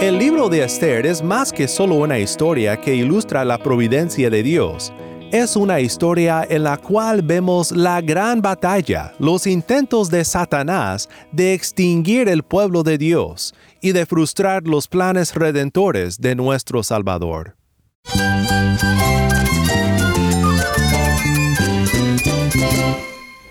El libro de Esther es más que solo una historia que ilustra la providencia de Dios. Es una historia en la cual vemos la gran batalla, los intentos de Satanás de extinguir el pueblo de Dios y de frustrar los planes redentores de nuestro Salvador.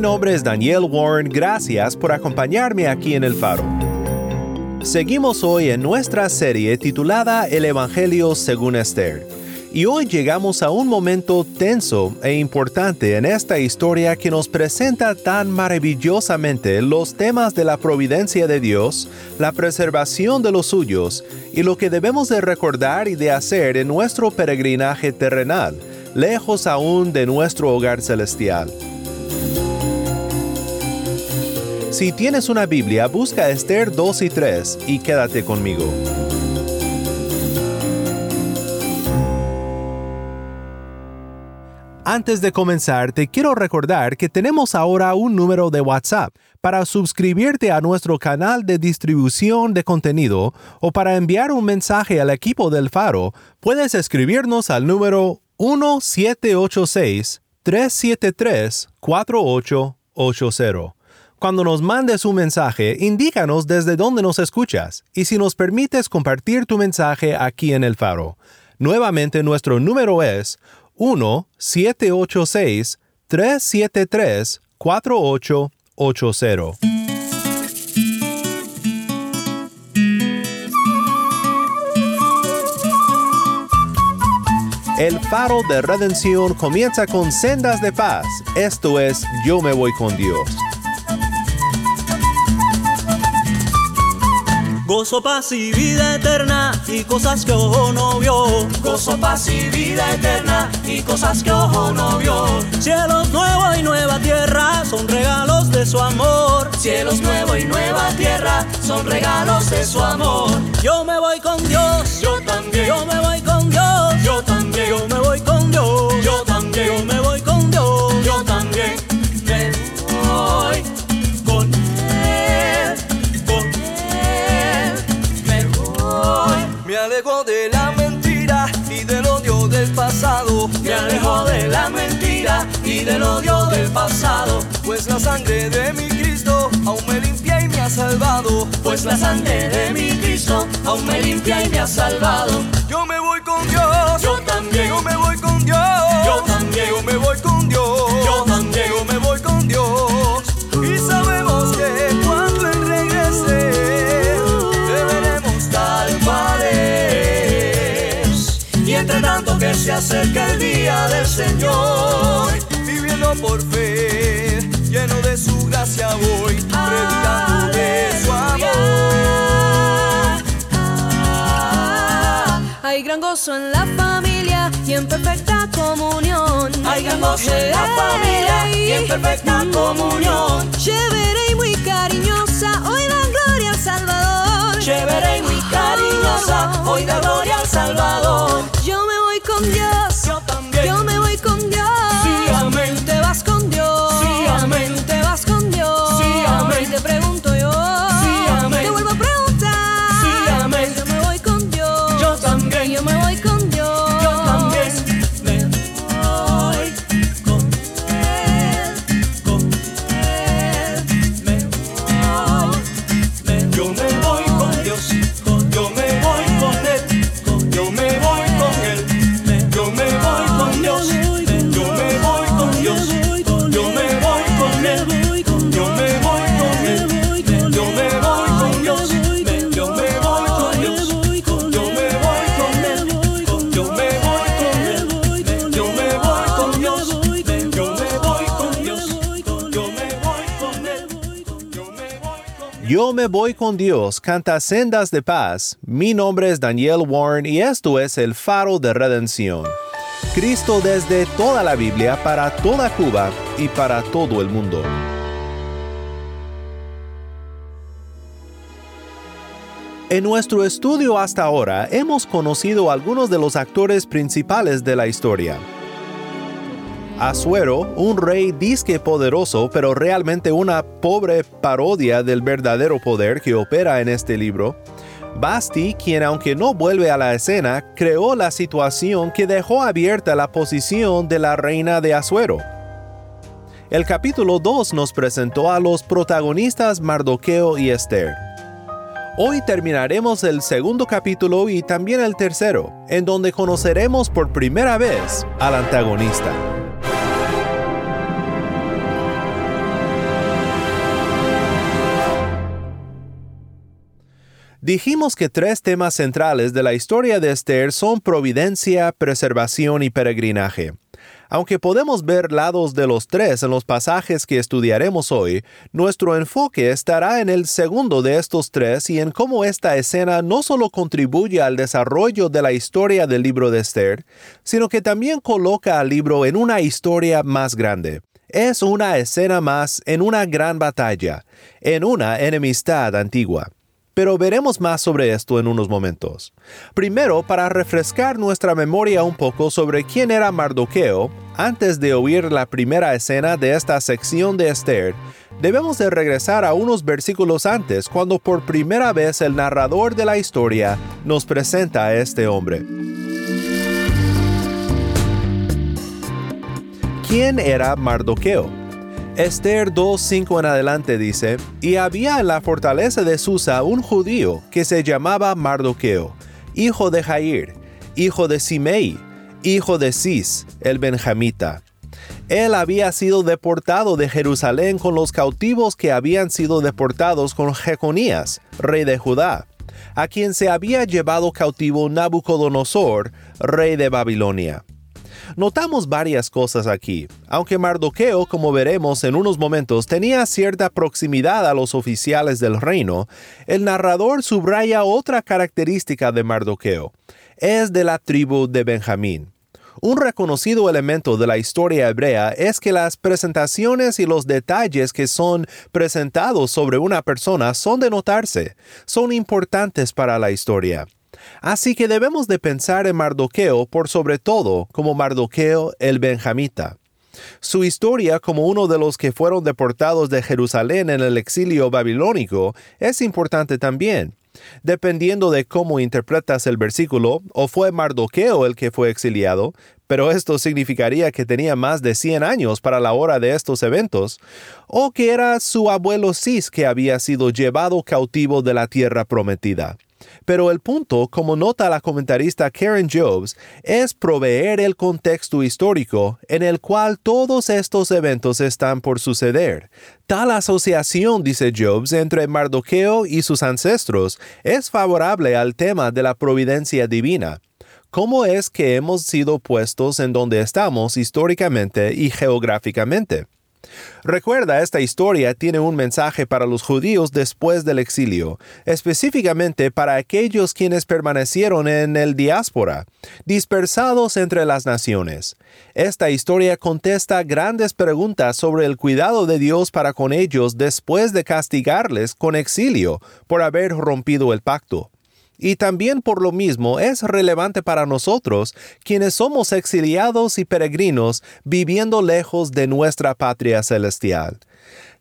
Mi nombre es Daniel Warren, gracias por acompañarme aquí en El Faro. Seguimos hoy en nuestra serie titulada El Evangelio según Esther. Y hoy llegamos a un momento tenso e importante en esta historia que nos presenta tan maravillosamente los temas de la providencia de Dios, la preservación de los suyos y lo que debemos de recordar y de hacer en nuestro peregrinaje terrenal, lejos aún de nuestro hogar celestial. Si tienes una Biblia, busca Esther 2 y 3 y quédate conmigo. Antes de comenzar, te quiero recordar que tenemos ahora un número de WhatsApp para suscribirte a nuestro canal de distribución de contenido o para enviar un mensaje al equipo del Faro, puedes escribirnos al número 1786-373-4880. Cuando nos mandes un mensaje, indícanos desde dónde nos escuchas y si nos permites compartir tu mensaje aquí en el Faro. Nuevamente nuestro número es 1-786-373-4880. El faro de redención comienza con sendas de paz. Esto es Yo me voy con Dios. Gozo, paz y vida eterna y cosas que ojo no vio. Gozo, paz y vida eterna y cosas que ojo no vio. Cielos nuevos y nueva tierra son regalos de su amor. Cielos nuevos y nueva tierra son regalos de su amor. Yo me voy con Dios, yo también. Yo me voy con Dios, yo también. Yo me voy con Dios, yo también. Yo me voy con pasado. Me alejo de la mentira y del odio del pasado. Pues la sangre de mi Cristo aún me limpia y me ha salvado. Pues la sangre de mi Cristo aún me limpia y me ha salvado. Yo me voy con Dios. Yo también. Yo me voy con Dios. Yo también. Yo me voy con Dios. Que se acerca el día del Señor, viviendo por fe, lleno de su gracia voy, predicando de su amor. Hay gran gozo en la familia y en perfecta comunión. Hay gran gozo en la familia y en perfecta comunión. Chévere y muy cariñosa, hoy da gloria al Salvador. Chévere y muy cariñosa, hoy da gloria al Salvador. Yo me voy me voy con Dios, canta sendas de paz. Mi nombre es Daniel Warren y esto es el faro de redención. Cristo desde toda la Biblia, para toda Cuba y para todo el mundo. En nuestro estudio hasta ahora hemos conocido algunos de los actores principales de la historia. Asuero, un rey disque poderoso, pero realmente una pobre parodia del verdadero poder que opera en este libro. Basti, quien aunque no vuelve a la escena, creó la situación que dejó abierta la posición de la reina de Asuero. El capítulo 2 nos presentó a los protagonistas Mardoqueo y Esther. Hoy terminaremos el segundo capítulo y también el tercero, en donde conoceremos por primera vez al antagonista. Dijimos que tres temas centrales de la historia de Esther son providencia, preservación y peregrinaje. Aunque podemos ver lados de los tres en los pasajes que estudiaremos hoy, nuestro enfoque estará en el segundo de estos tres y en cómo esta escena no solo contribuye al desarrollo de la historia del libro de Esther, sino que también coloca al libro en una historia más grande. Es una escena más en una gran batalla, en una enemistad antigua pero veremos más sobre esto en unos momentos. Primero, para refrescar nuestra memoria un poco sobre quién era Mardoqueo, antes de oír la primera escena de esta sección de Esther, debemos de regresar a unos versículos antes cuando por primera vez el narrador de la historia nos presenta a este hombre. ¿Quién era Mardoqueo? Esther 2.5 en adelante dice, Y había en la fortaleza de Susa un judío que se llamaba Mardoqueo, hijo de Jair, hijo de Simei, hijo de Cis, el benjamita. Él había sido deportado de Jerusalén con los cautivos que habían sido deportados con Jeconías, rey de Judá, a quien se había llevado cautivo Nabucodonosor, rey de Babilonia. Notamos varias cosas aquí. Aunque Mardoqueo, como veremos en unos momentos, tenía cierta proximidad a los oficiales del reino, el narrador subraya otra característica de Mardoqueo. Es de la tribu de Benjamín. Un reconocido elemento de la historia hebrea es que las presentaciones y los detalles que son presentados sobre una persona son de notarse, son importantes para la historia. Así que debemos de pensar en Mardoqueo por sobre todo como Mardoqueo el Benjamita. Su historia como uno de los que fueron deportados de Jerusalén en el exilio babilónico es importante también. Dependiendo de cómo interpretas el versículo, o fue Mardoqueo el que fue exiliado, pero esto significaría que tenía más de 100 años para la hora de estos eventos, o que era su abuelo Cis que había sido llevado cautivo de la tierra prometida. Pero el punto, como nota la comentarista Karen Jobs, es proveer el contexto histórico en el cual todos estos eventos están por suceder. Tal asociación, dice Jobs, entre Mardoqueo y sus ancestros es favorable al tema de la providencia divina. ¿Cómo es que hemos sido puestos en donde estamos históricamente y geográficamente? Recuerda, esta historia tiene un mensaje para los judíos después del exilio, específicamente para aquellos quienes permanecieron en el diáspora, dispersados entre las naciones. Esta historia contesta grandes preguntas sobre el cuidado de Dios para con ellos después de castigarles con exilio por haber rompido el pacto y también por lo mismo es relevante para nosotros, quienes somos exiliados y peregrinos viviendo lejos de nuestra patria celestial.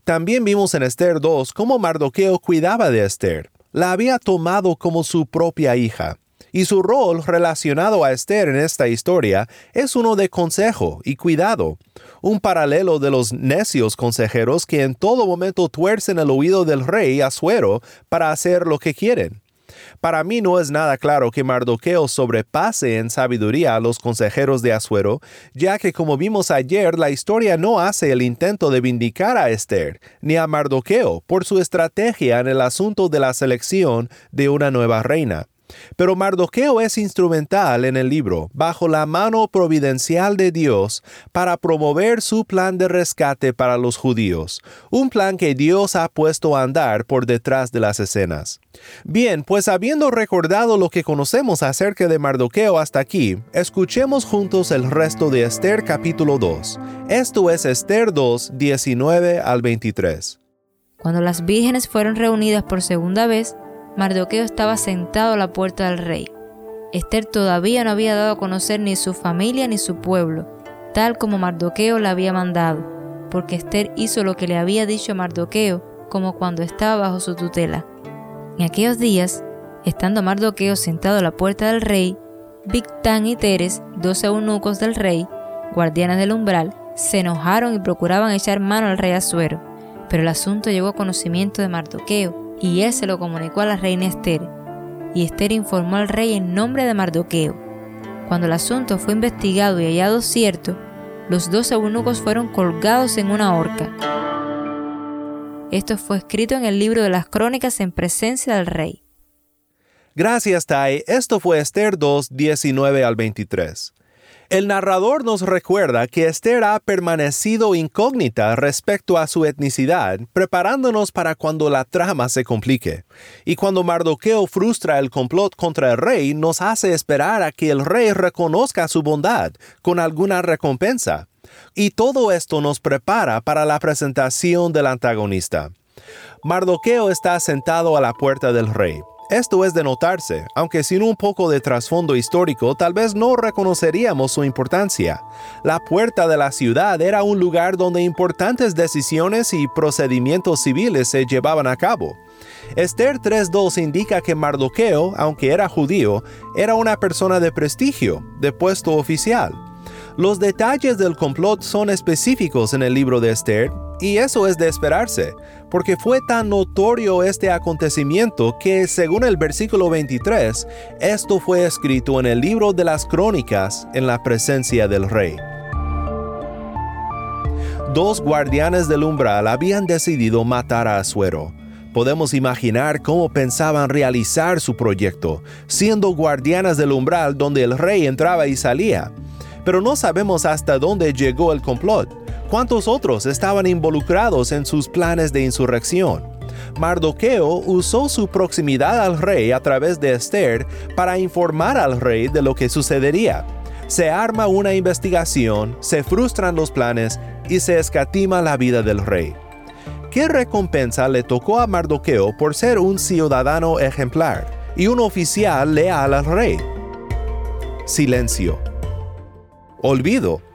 También vimos en Esther 2 cómo Mardoqueo cuidaba de Esther, la había tomado como su propia hija. Y su rol relacionado a Esther en esta historia es uno de consejo y cuidado, un paralelo de los necios consejeros que en todo momento tuercen el oído del rey Asuero para hacer lo que quieren. Para mí no es nada claro que Mardoqueo sobrepase en sabiduría a los consejeros de Asuero, ya que como vimos ayer, la historia no hace el intento de vindicar a Esther, ni a Mardoqueo, por su estrategia en el asunto de la selección de una nueva reina. Pero Mardoqueo es instrumental en el libro, bajo la mano providencial de Dios, para promover su plan de rescate para los judíos, un plan que Dios ha puesto a andar por detrás de las escenas. Bien, pues habiendo recordado lo que conocemos acerca de Mardoqueo hasta aquí, escuchemos juntos el resto de Esther capítulo 2. Esto es Esther 2, 19 al 23. Cuando las vírgenes fueron reunidas por segunda vez, Mardoqueo estaba sentado a la puerta del rey. Esther todavía no había dado a conocer ni su familia ni su pueblo, tal como Mardoqueo la había mandado, porque Esther hizo lo que le había dicho Mardoqueo, como cuando estaba bajo su tutela. En aquellos días, estando Mardoqueo sentado a la puerta del rey, Victán y Teres, dos eunucos del rey, guardianes del umbral, se enojaron y procuraban echar mano al rey Asuero. Pero el asunto llegó a conocimiento de Mardoqueo, y él se lo comunicó a la reina Esther, y Esther informó al rey en nombre de Mardoqueo. Cuando el asunto fue investigado y hallado cierto, los dos eunucos fueron colgados en una horca. Esto fue escrito en el libro de las crónicas en presencia del rey. Gracias, Tai. Esto fue Esther 2, 19 al 23. El narrador nos recuerda que Esther ha permanecido incógnita respecto a su etnicidad, preparándonos para cuando la trama se complique. Y cuando Mardoqueo frustra el complot contra el rey, nos hace esperar a que el rey reconozca su bondad con alguna recompensa. Y todo esto nos prepara para la presentación del antagonista. Mardoqueo está sentado a la puerta del rey. Esto es de notarse, aunque sin un poco de trasfondo histórico tal vez no reconoceríamos su importancia. La puerta de la ciudad era un lugar donde importantes decisiones y procedimientos civiles se llevaban a cabo. Esther 3.2 indica que Mardoqueo, aunque era judío, era una persona de prestigio, de puesto oficial. Los detalles del complot son específicos en el libro de Esther, y eso es de esperarse, porque fue tan notorio este acontecimiento que, según el versículo 23, esto fue escrito en el libro de las crónicas en la presencia del rey. Dos guardianes del umbral habían decidido matar a Asuero. Podemos imaginar cómo pensaban realizar su proyecto, siendo guardianes del umbral donde el rey entraba y salía. Pero no sabemos hasta dónde llegó el complot ¿Cuántos otros estaban involucrados en sus planes de insurrección? Mardoqueo usó su proximidad al rey a través de Esther para informar al rey de lo que sucedería. Se arma una investigación, se frustran los planes y se escatima la vida del rey. ¿Qué recompensa le tocó a Mardoqueo por ser un ciudadano ejemplar y un oficial leal al rey? Silencio. Olvido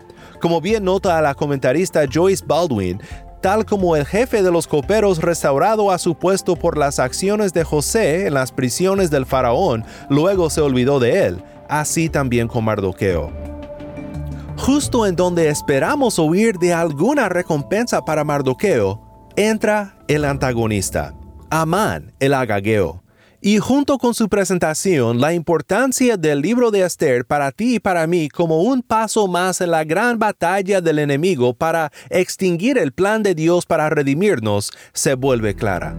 como bien nota la comentarista Joyce Baldwin, tal como el jefe de los coperos restaurado a su puesto por las acciones de José en las prisiones del faraón, luego se olvidó de él, así también con Mardoqueo. Justo en donde esperamos oír de alguna recompensa para Mardoqueo, entra el antagonista, Amán el agageo. Y junto con su presentación, la importancia del libro de Esther para ti y para mí como un paso más en la gran batalla del enemigo para extinguir el plan de Dios para redimirnos, se vuelve clara.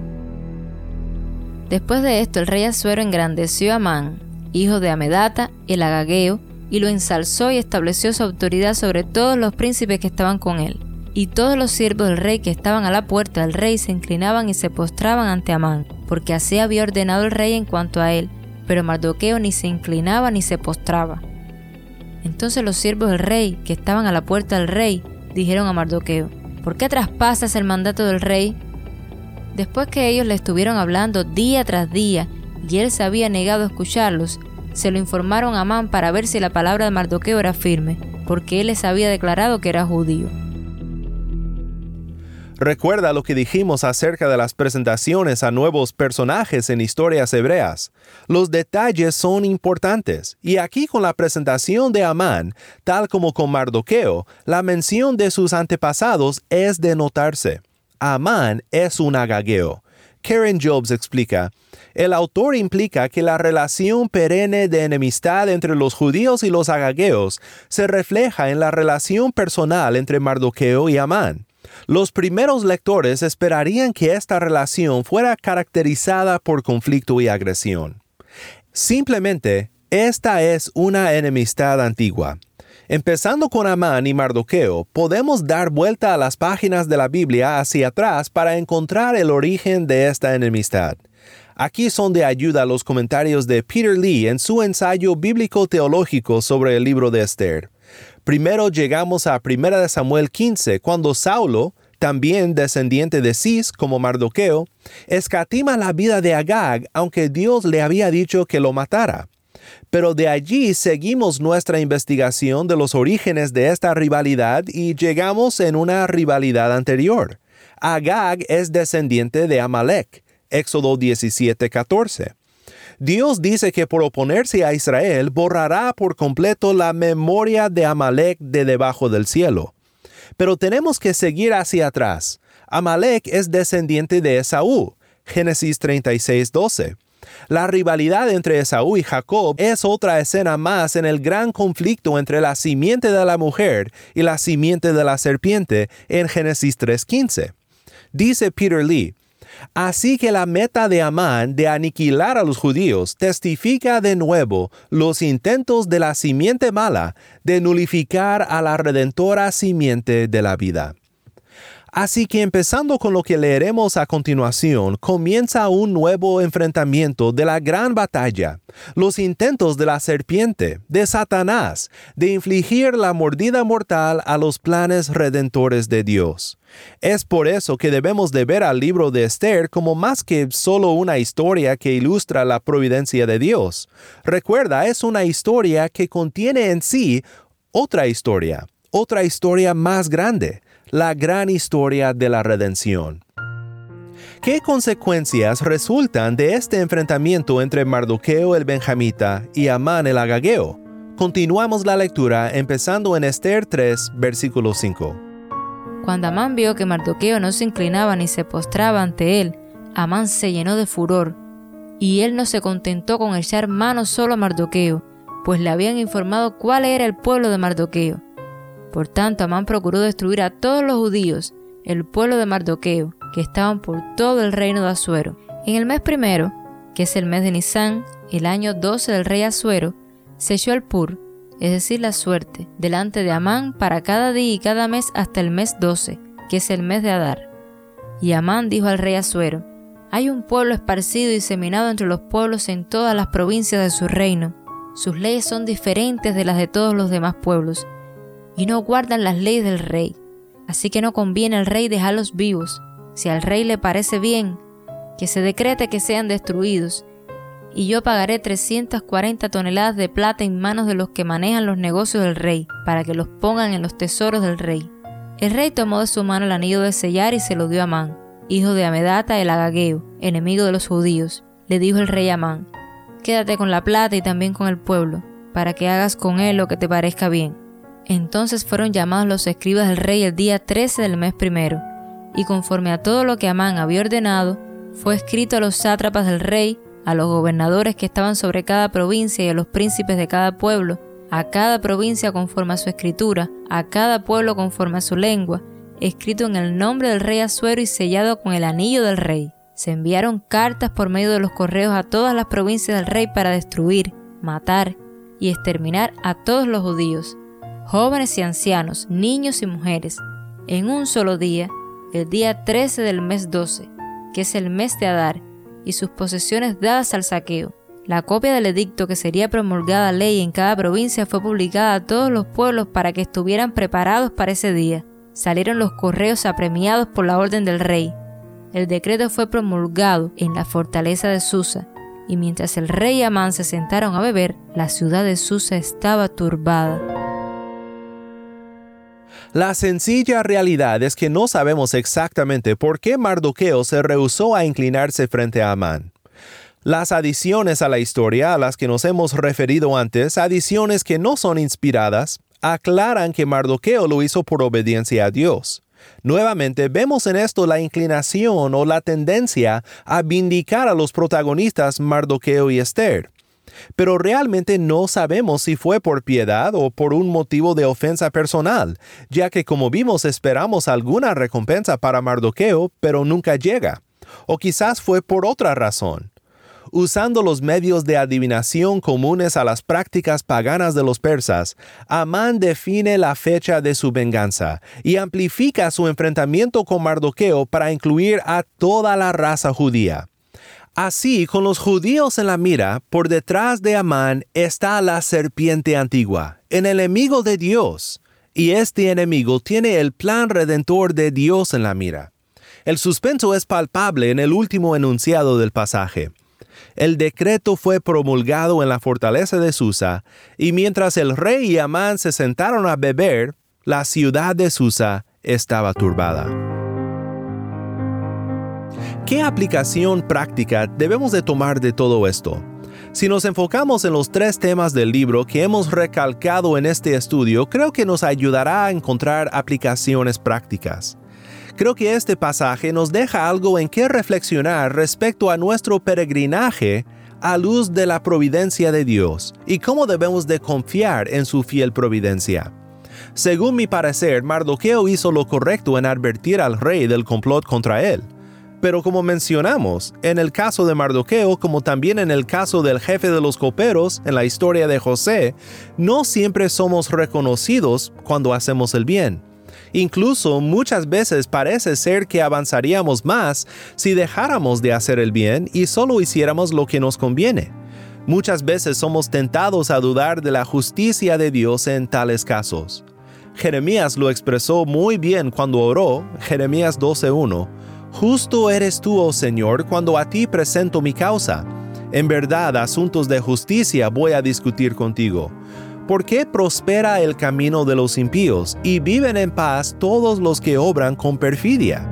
Después de esto, el rey Asuero engrandeció a Amán, hijo de Amedata, el agageo, y lo ensalzó y estableció su autoridad sobre todos los príncipes que estaban con él. Y todos los siervos del rey que estaban a la puerta del rey se inclinaban y se postraban ante Amán porque así había ordenado el rey en cuanto a él, pero Mardoqueo ni se inclinaba ni se postraba. Entonces los siervos del rey, que estaban a la puerta del rey, dijeron a Mardoqueo, ¿por qué traspasas el mandato del rey? Después que ellos le estuvieron hablando día tras día y él se había negado a escucharlos, se lo informaron a Amán para ver si la palabra de Mardoqueo era firme, porque él les había declarado que era judío. Recuerda lo que dijimos acerca de las presentaciones a nuevos personajes en historias hebreas. Los detalles son importantes, y aquí con la presentación de Amán, tal como con Mardoqueo, la mención de sus antepasados es de notarse. Amán es un agageo. Karen Jobs explica, el autor implica que la relación perenne de enemistad entre los judíos y los agageos se refleja en la relación personal entre Mardoqueo y Amán. Los primeros lectores esperarían que esta relación fuera caracterizada por conflicto y agresión. Simplemente, esta es una enemistad antigua. Empezando con Amán y Mardoqueo, podemos dar vuelta a las páginas de la Biblia hacia atrás para encontrar el origen de esta enemistad. Aquí son de ayuda los comentarios de Peter Lee en su ensayo bíblico teológico sobre el libro de Esther. Primero llegamos a 1 Samuel 15, cuando Saulo, también descendiente de Cis como Mardoqueo, escatima la vida de Agag aunque Dios le había dicho que lo matara. Pero de allí seguimos nuestra investigación de los orígenes de esta rivalidad y llegamos en una rivalidad anterior. Agag es descendiente de Amalek, Éxodo 17:14. Dios dice que por oponerse a Israel borrará por completo la memoria de Amalek de debajo del cielo. Pero tenemos que seguir hacia atrás. Amalek es descendiente de Esaú, Génesis 36:12. La rivalidad entre Esaú y Jacob es otra escena más en el gran conflicto entre la simiente de la mujer y la simiente de la serpiente en Génesis 3:15. Dice Peter Lee, Así que la meta de Amán de aniquilar a los judíos testifica de nuevo los intentos de la simiente mala de nulificar a la redentora simiente de la vida. Así que empezando con lo que leeremos a continuación, comienza un nuevo enfrentamiento de la gran batalla, los intentos de la serpiente, de Satanás, de infligir la mordida mortal a los planes redentores de Dios. Es por eso que debemos de ver al libro de Esther como más que solo una historia que ilustra la providencia de Dios. Recuerda, es una historia que contiene en sí otra historia, otra historia más grande la gran historia de la redención. ¿Qué consecuencias resultan de este enfrentamiento entre Mardoqueo el benjamita y Amán el agageo? Continuamos la lectura empezando en Esther 3, versículo 5. Cuando Amán vio que Mardoqueo no se inclinaba ni se postraba ante él, Amán se llenó de furor, y él no se contentó con echar mano solo a Mardoqueo, pues le habían informado cuál era el pueblo de Mardoqueo. Por tanto, Amán procuró destruir a todos los judíos, el pueblo de Mardoqueo, que estaban por todo el reino de Asuero. En el mes primero, que es el mes de Nisán, el año 12 del rey Asuero, se echó el pur, es decir, la suerte, delante de Amán para cada día y cada mes hasta el mes 12, que es el mes de Adar. Y Amán dijo al rey Asuero, hay un pueblo esparcido y diseminado entre los pueblos en todas las provincias de su reino. Sus leyes son diferentes de las de todos los demás pueblos, y no guardan las leyes del rey. Así que no conviene al rey dejarlos vivos. Si al rey le parece bien, que se decrete que sean destruidos, y yo pagaré 340 toneladas de plata en manos de los que manejan los negocios del rey, para que los pongan en los tesoros del rey. El rey tomó de su mano el anillo de sellar y se lo dio a Amán, hijo de Amedata el Agageo, enemigo de los judíos. Le dijo el rey a Amán, quédate con la plata y también con el pueblo, para que hagas con él lo que te parezca bien. Entonces fueron llamados los escribas del rey el día 13 del mes primero, y conforme a todo lo que Amán había ordenado, fue escrito a los sátrapas del rey, a los gobernadores que estaban sobre cada provincia y a los príncipes de cada pueblo, a cada provincia conforme a su escritura, a cada pueblo conforme a su lengua, escrito en el nombre del rey Asuero y sellado con el anillo del rey. Se enviaron cartas por medio de los correos a todas las provincias del rey para destruir, matar y exterminar a todos los judíos jóvenes y ancianos, niños y mujeres, en un solo día, el día 13 del mes 12, que es el mes de Adar, y sus posesiones dadas al saqueo. La copia del edicto que sería promulgada ley en cada provincia fue publicada a todos los pueblos para que estuvieran preparados para ese día. Salieron los correos apremiados por la orden del rey. El decreto fue promulgado en la fortaleza de Susa, y mientras el rey y Amán se sentaron a beber, la ciudad de Susa estaba turbada. La sencilla realidad es que no sabemos exactamente por qué Mardoqueo se rehusó a inclinarse frente a Amán. Las adiciones a la historia a las que nos hemos referido antes, adiciones que no son inspiradas, aclaran que Mardoqueo lo hizo por obediencia a Dios. Nuevamente vemos en esto la inclinación o la tendencia a vindicar a los protagonistas Mardoqueo y Esther pero realmente no sabemos si fue por piedad o por un motivo de ofensa personal, ya que como vimos esperamos alguna recompensa para Mardoqueo, pero nunca llega. O quizás fue por otra razón. usando los medios de adivinación comunes a las prácticas paganas de los persas, Amán define la fecha de su venganza y amplifica su enfrentamiento con Mardoqueo para incluir a toda la raza judía. Así, con los judíos en la mira, por detrás de Amán está la serpiente antigua, el enemigo de Dios, y este enemigo tiene el plan redentor de Dios en la mira. El suspenso es palpable en el último enunciado del pasaje. El decreto fue promulgado en la fortaleza de Susa, y mientras el rey y Amán se sentaron a beber, la ciudad de Susa estaba turbada. ¿Qué aplicación práctica debemos de tomar de todo esto? Si nos enfocamos en los tres temas del libro que hemos recalcado en este estudio, creo que nos ayudará a encontrar aplicaciones prácticas. Creo que este pasaje nos deja algo en qué reflexionar respecto a nuestro peregrinaje a luz de la providencia de Dios y cómo debemos de confiar en su fiel providencia. Según mi parecer, Mardoqueo hizo lo correcto en advertir al rey del complot contra él. Pero como mencionamos, en el caso de Mardoqueo, como también en el caso del jefe de los coperos en la historia de José, no siempre somos reconocidos cuando hacemos el bien. Incluso muchas veces parece ser que avanzaríamos más si dejáramos de hacer el bien y solo hiciéramos lo que nos conviene. Muchas veces somos tentados a dudar de la justicia de Dios en tales casos. Jeremías lo expresó muy bien cuando oró, Jeremías 12.1, Justo eres tú, oh Señor, cuando a ti presento mi causa. En verdad, asuntos de justicia voy a discutir contigo. ¿Por qué prospera el camino de los impíos y viven en paz todos los que obran con perfidia?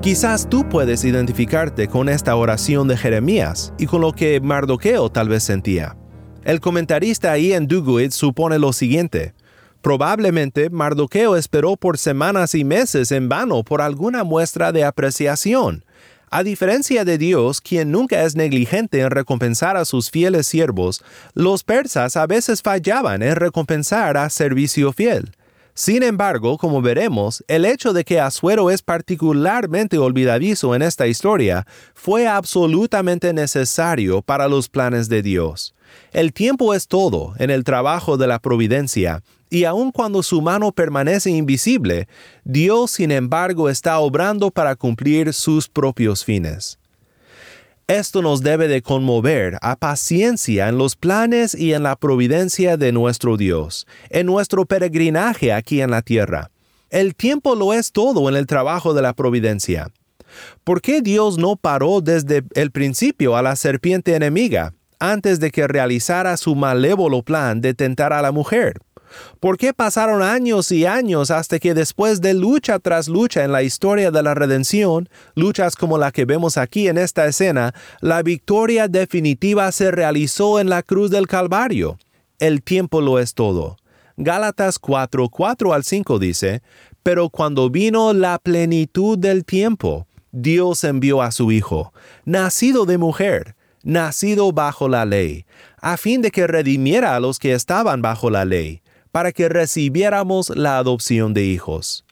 Quizás tú puedes identificarte con esta oración de Jeremías y con lo que Mardoqueo tal vez sentía. El comentarista Ian Duguid supone lo siguiente. Probablemente Mardoqueo esperó por semanas y meses en vano por alguna muestra de apreciación. A diferencia de Dios, quien nunca es negligente en recompensar a sus fieles siervos, los persas a veces fallaban en recompensar a servicio fiel. Sin embargo, como veremos, el hecho de que Asuero es particularmente olvidadizo en esta historia fue absolutamente necesario para los planes de Dios. El tiempo es todo en el trabajo de la providencia, y aun cuando su mano permanece invisible, Dios sin embargo está obrando para cumplir sus propios fines. Esto nos debe de conmover a paciencia en los planes y en la providencia de nuestro Dios, en nuestro peregrinaje aquí en la tierra. El tiempo lo es todo en el trabajo de la providencia. ¿Por qué Dios no paró desde el principio a la serpiente enemiga, antes de que realizara su malévolo plan de tentar a la mujer? ¿Por qué pasaron años y años hasta que después de lucha tras lucha en la historia de la redención, luchas como la que vemos aquí en esta escena, la victoria definitiva se realizó en la cruz del Calvario? El tiempo lo es todo. Gálatas 4, 4 al 5 dice, Pero cuando vino la plenitud del tiempo, Dios envió a su Hijo, nacido de mujer, nacido bajo la ley, a fin de que redimiera a los que estaban bajo la ley para que recibiéramos la adopción de hijos.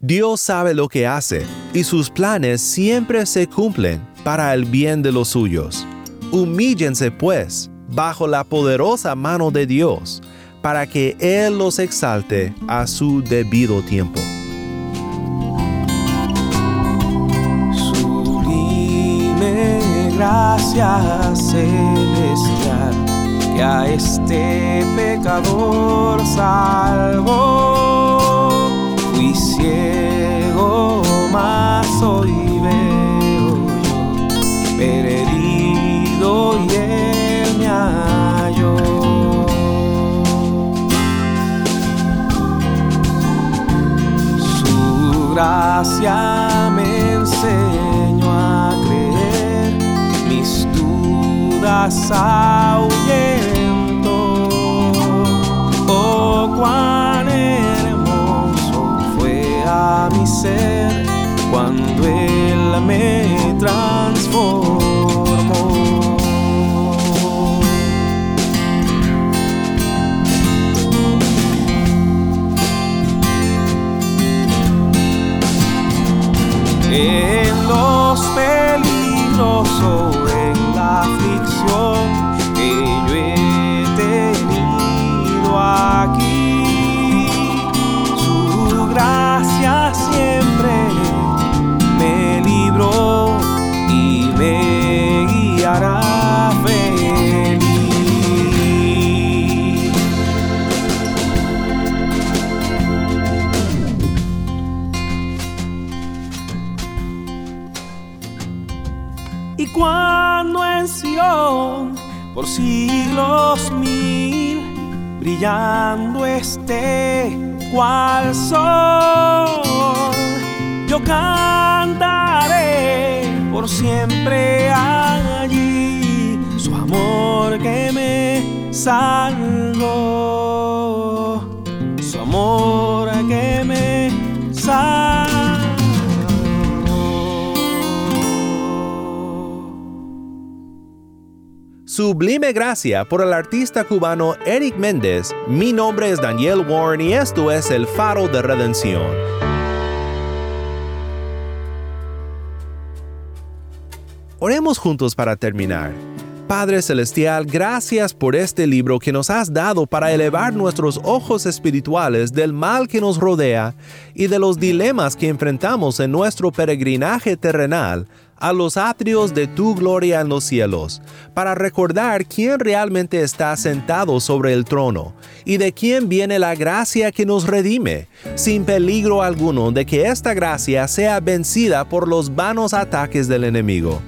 Dios sabe lo que hace y sus planes siempre se cumplen para el bien de los suyos. Humíllense pues bajo la poderosa mano de Dios, para que Él los exalte a su debido tiempo. Sublime gracias celestial que a este pecador salvo. Fui ciego, mas hoy veo perdido y él me halló. Su gracia me enseñó a creer mis dudas ahuyento. Cuán hermoso fue a mi ser cuando Él me transformó. En los peligrosos por siglos mil, brillando esté cual sol. Yo cantaré por siempre allí su amor que me salvó, su amor que me salvó. Sublime Gracia por el artista cubano Eric Méndez. Mi nombre es Daniel Warren y esto es El Faro de Redención. Oremos juntos para terminar. Padre Celestial, gracias por este libro que nos has dado para elevar nuestros ojos espirituales del mal que nos rodea y de los dilemas que enfrentamos en nuestro peregrinaje terrenal a los atrios de tu gloria en los cielos, para recordar quién realmente está sentado sobre el trono y de quién viene la gracia que nos redime, sin peligro alguno de que esta gracia sea vencida por los vanos ataques del enemigo.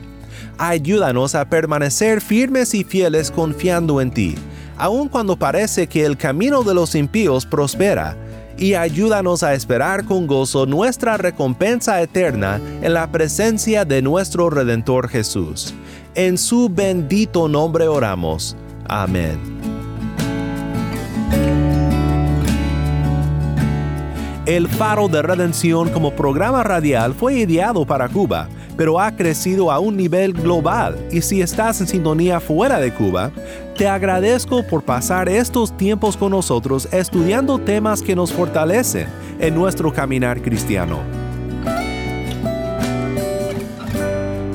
Ayúdanos a permanecer firmes y fieles confiando en ti, aun cuando parece que el camino de los impíos prospera y ayúdanos a esperar con gozo nuestra recompensa eterna en la presencia de nuestro Redentor Jesús. En su bendito nombre oramos. Amén. El Faro de Redención como programa radial fue ideado para Cuba pero ha crecido a un nivel global y si estás en sintonía fuera de Cuba, te agradezco por pasar estos tiempos con nosotros estudiando temas que nos fortalecen en nuestro caminar cristiano.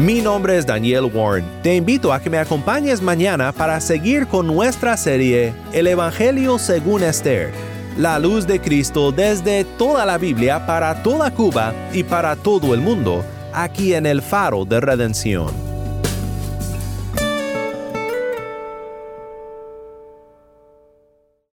Mi nombre es Daniel Warren. Te invito a que me acompañes mañana para seguir con nuestra serie El Evangelio según Esther, la luz de Cristo desde toda la Biblia para toda Cuba y para todo el mundo, aquí en el faro de redención.